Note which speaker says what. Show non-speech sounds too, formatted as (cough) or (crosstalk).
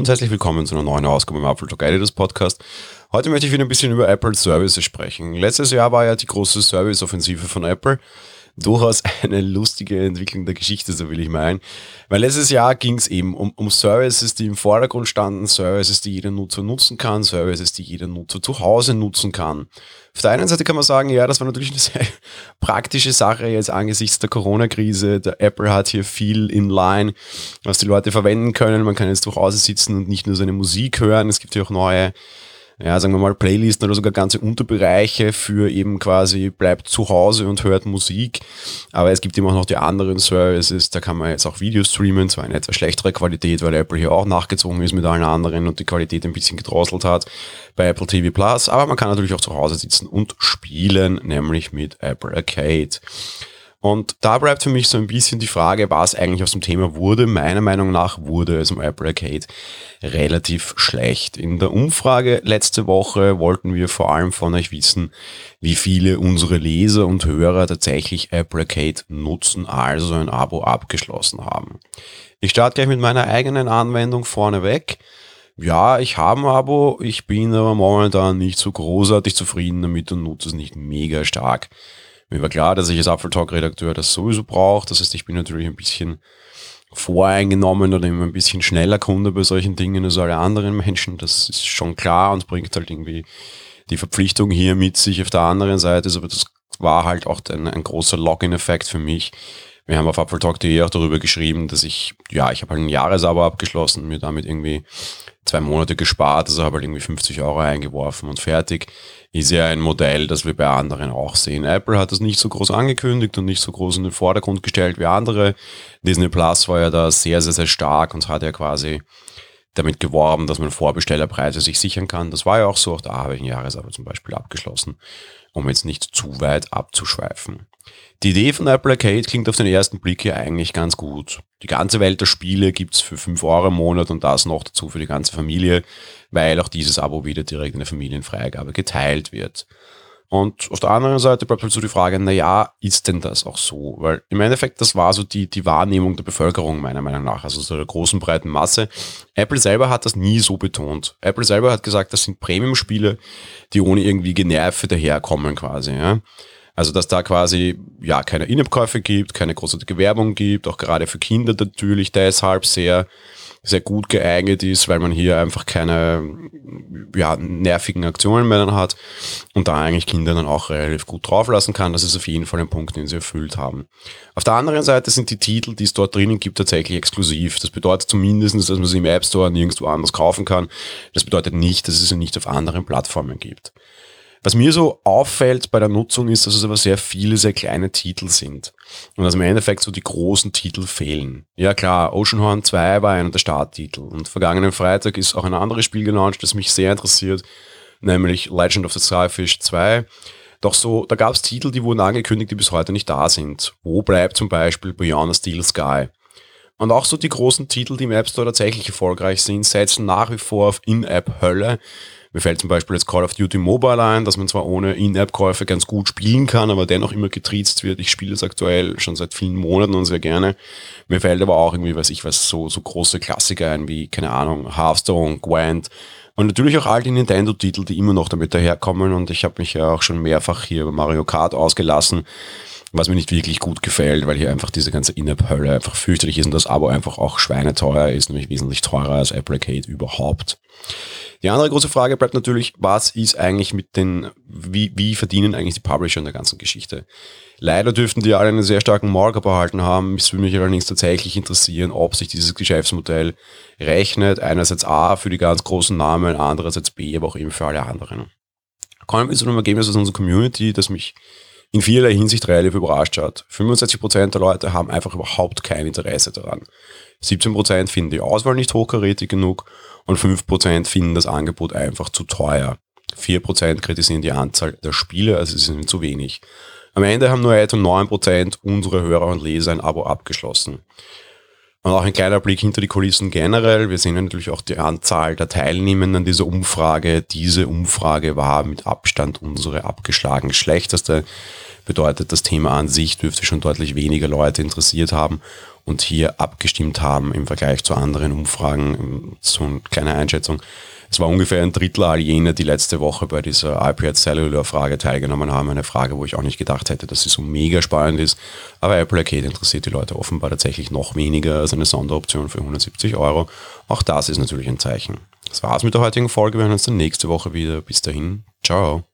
Speaker 1: und herzlich willkommen zu einer neuen Ausgabe im Apple Talk Editors Podcast. Heute möchte ich wieder ein bisschen über Apple Services sprechen. Letztes Jahr war ja die große Service-Offensive von Apple durchaus (laughs) eine lustige Entwicklung der Geschichte, so will ich meinen. Weil letztes Jahr ging es eben um, um Services, die im Vordergrund standen, Services, die jeder Nutzer nutzen kann, Services, die jeder Nutzer zu Hause nutzen kann. Auf der einen Seite kann man sagen, ja, das war natürlich eine (laughs) sehr praktische Sache jetzt angesichts der Corona-Krise. Der Apple hat hier viel in line, was die Leute verwenden können. Man kann jetzt zu Hause sitzen und nicht nur seine Musik hören. Es gibt ja auch neue ja, sagen wir mal, Playlisten oder sogar ganze Unterbereiche für eben quasi bleibt zu Hause und hört Musik. Aber es gibt immer auch noch die anderen Services, da kann man jetzt auch Videos streamen, zwar in etwas schlechtere Qualität, weil Apple hier auch nachgezogen ist mit allen anderen und die Qualität ein bisschen gedrosselt hat bei Apple TV Plus. Aber man kann natürlich auch zu Hause sitzen und spielen, nämlich mit Apple Arcade. Und da bleibt für mich so ein bisschen die Frage, was eigentlich aus dem Thema wurde. Meiner Meinung nach wurde es im Apple Arcade relativ schlecht. In der Umfrage letzte Woche wollten wir vor allem von euch wissen, wie viele unsere Leser und Hörer tatsächlich Apple Arcade nutzen, also ein Abo abgeschlossen haben. Ich starte gleich mit meiner eigenen Anwendung vorneweg. Ja, ich habe ein Abo, ich bin aber momentan nicht so großartig zufrieden damit und nutze es nicht mega stark. Mir war klar, dass ich als Apfel Talk Redakteur das sowieso brauche. Das heißt, ich bin natürlich ein bisschen voreingenommen oder immer ein bisschen schneller Kunde bei solchen Dingen als alle anderen Menschen. Das ist schon klar und bringt halt irgendwie die Verpflichtung hier mit sich auf der anderen Seite. Aber das war halt auch ein, ein großer Login-Effekt für mich. Wir haben auf apfeltalk.de auch darüber geschrieben, dass ich, ja, ich habe halt ein Jahresabo abgeschlossen, mir damit irgendwie zwei Monate gespart, also habe halt irgendwie 50 Euro eingeworfen und fertig. Ist ja ein Modell, das wir bei anderen auch sehen. Apple hat das nicht so groß angekündigt und nicht so groß in den Vordergrund gestellt wie andere. Disney Plus war ja da sehr, sehr, sehr stark und hat ja quasi damit geworben, dass man Vorbestellerpreise sich sichern kann. Das war ja auch so, auch da habe ich ein Jahresabo zum Beispiel abgeschlossen, um jetzt nicht zu weit abzuschweifen. Die Idee von Apple Arcade klingt auf den ersten Blick ja eigentlich ganz gut. Die ganze Welt der Spiele gibt's für 5 Euro im Monat und das noch dazu für die ganze Familie, weil auch dieses Abo wieder direkt in der Familienfreigabe geteilt wird. Und auf der anderen Seite bleibt halt so die Frage, na ja, ist denn das auch so? Weil im Endeffekt, das war so die, die Wahrnehmung der Bevölkerung meiner Meinung nach, also so der großen breiten Masse. Apple selber hat das nie so betont. Apple selber hat gesagt, das sind Premium-Spiele, die ohne irgendwie Generve daherkommen quasi. Ja? Also, dass da quasi ja keine In-App-Käufe gibt, keine großartige Werbung gibt, auch gerade für Kinder natürlich deshalb sehr, sehr gut geeignet ist, weil man hier einfach keine ja, nervigen Aktionen mehr dann hat und da eigentlich Kinder dann auch relativ gut drauflassen kann. Das ist auf jeden Fall ein Punkt, den sie erfüllt haben. Auf der anderen Seite sind die Titel, die es dort drinnen gibt, tatsächlich exklusiv. Das bedeutet zumindest, dass man sie im App Store nirgendwo anders kaufen kann. Das bedeutet nicht, dass es sie nicht auf anderen Plattformen gibt. Was mir so auffällt bei der Nutzung ist, dass es aber sehr viele, sehr kleine Titel sind. Und dass im Endeffekt so die großen Titel fehlen. Ja klar, Oceanhorn 2 war einer der Starttitel. Und vergangenen Freitag ist auch ein anderes Spiel gelauncht, das mich sehr interessiert, nämlich Legend of the Starfish 2. Doch so, da gab es Titel, die wurden angekündigt, die bis heute nicht da sind. Wo bleibt zum Beispiel Beyond the Steel Sky? Und auch so die großen Titel, die im App Store tatsächlich erfolgreich sind, setzen nach wie vor auf In-App-Hölle. Mir fällt zum Beispiel jetzt Call of Duty Mobile ein, dass man zwar ohne In-App-Käufe ganz gut spielen kann, aber dennoch immer getriezt wird. Ich spiele es aktuell schon seit vielen Monaten und sehr gerne. Mir fällt aber auch irgendwie, weiß ich was, so, so große Klassiker ein wie, keine Ahnung, Hearthstone, Gwent, und natürlich auch all die Nintendo-Titel, die immer noch damit daherkommen. Und ich habe mich ja auch schon mehrfach hier bei Mario Kart ausgelassen, was mir nicht wirklich gut gefällt, weil hier einfach diese ganze In-App-Hölle einfach fürchterlich ist und das Abo einfach auch schweineteuer ist, nämlich wesentlich teurer als Apple Arcade überhaupt. Die andere große Frage bleibt natürlich, was ist eigentlich mit den, wie, wie verdienen eigentlich die Publisher in der ganzen Geschichte? Leider dürften die alle einen sehr starken Markup erhalten haben. Es würde mich allerdings tatsächlich interessieren, ob sich dieses Geschäftsmodell rechnet. Einerseits A für die ganz großen Namen, andererseits B, aber auch eben für alle anderen. Kommen wir zu einem Ergebnis aus unserer Community, das mich in vielerlei Hinsicht relativ überrascht hat. 65% der Leute haben einfach überhaupt kein Interesse daran. 17% finden die Auswahl nicht hochkarätig genug und 5% finden das Angebot einfach zu teuer. 4% kritisieren die Anzahl der Spiele, also es sind zu wenig. Am Ende haben nur etwa 9% unserer Hörer und Leser ein Abo abgeschlossen. Und auch ein kleiner Blick hinter die Kulissen generell. Wir sehen natürlich auch die Anzahl der Teilnehmenden an dieser Umfrage. Diese Umfrage war mit Abstand unsere abgeschlagen schlechteste. Bedeutet, das Thema an sich dürfte schon deutlich weniger Leute interessiert haben. Und hier abgestimmt haben im Vergleich zu anderen Umfragen. So eine kleine Einschätzung. Es war ungefähr ein Drittel all jener, die letzte Woche bei dieser iPad Cellular Frage teilgenommen haben. Eine Frage, wo ich auch nicht gedacht hätte, dass sie so mega spannend ist. Aber Apple Arcade interessiert die Leute offenbar tatsächlich noch weniger als eine Sonderoption für 170 Euro. Auch das ist natürlich ein Zeichen. Das war's mit der heutigen Folge. Wir hören uns dann nächste Woche wieder. Bis dahin. Ciao.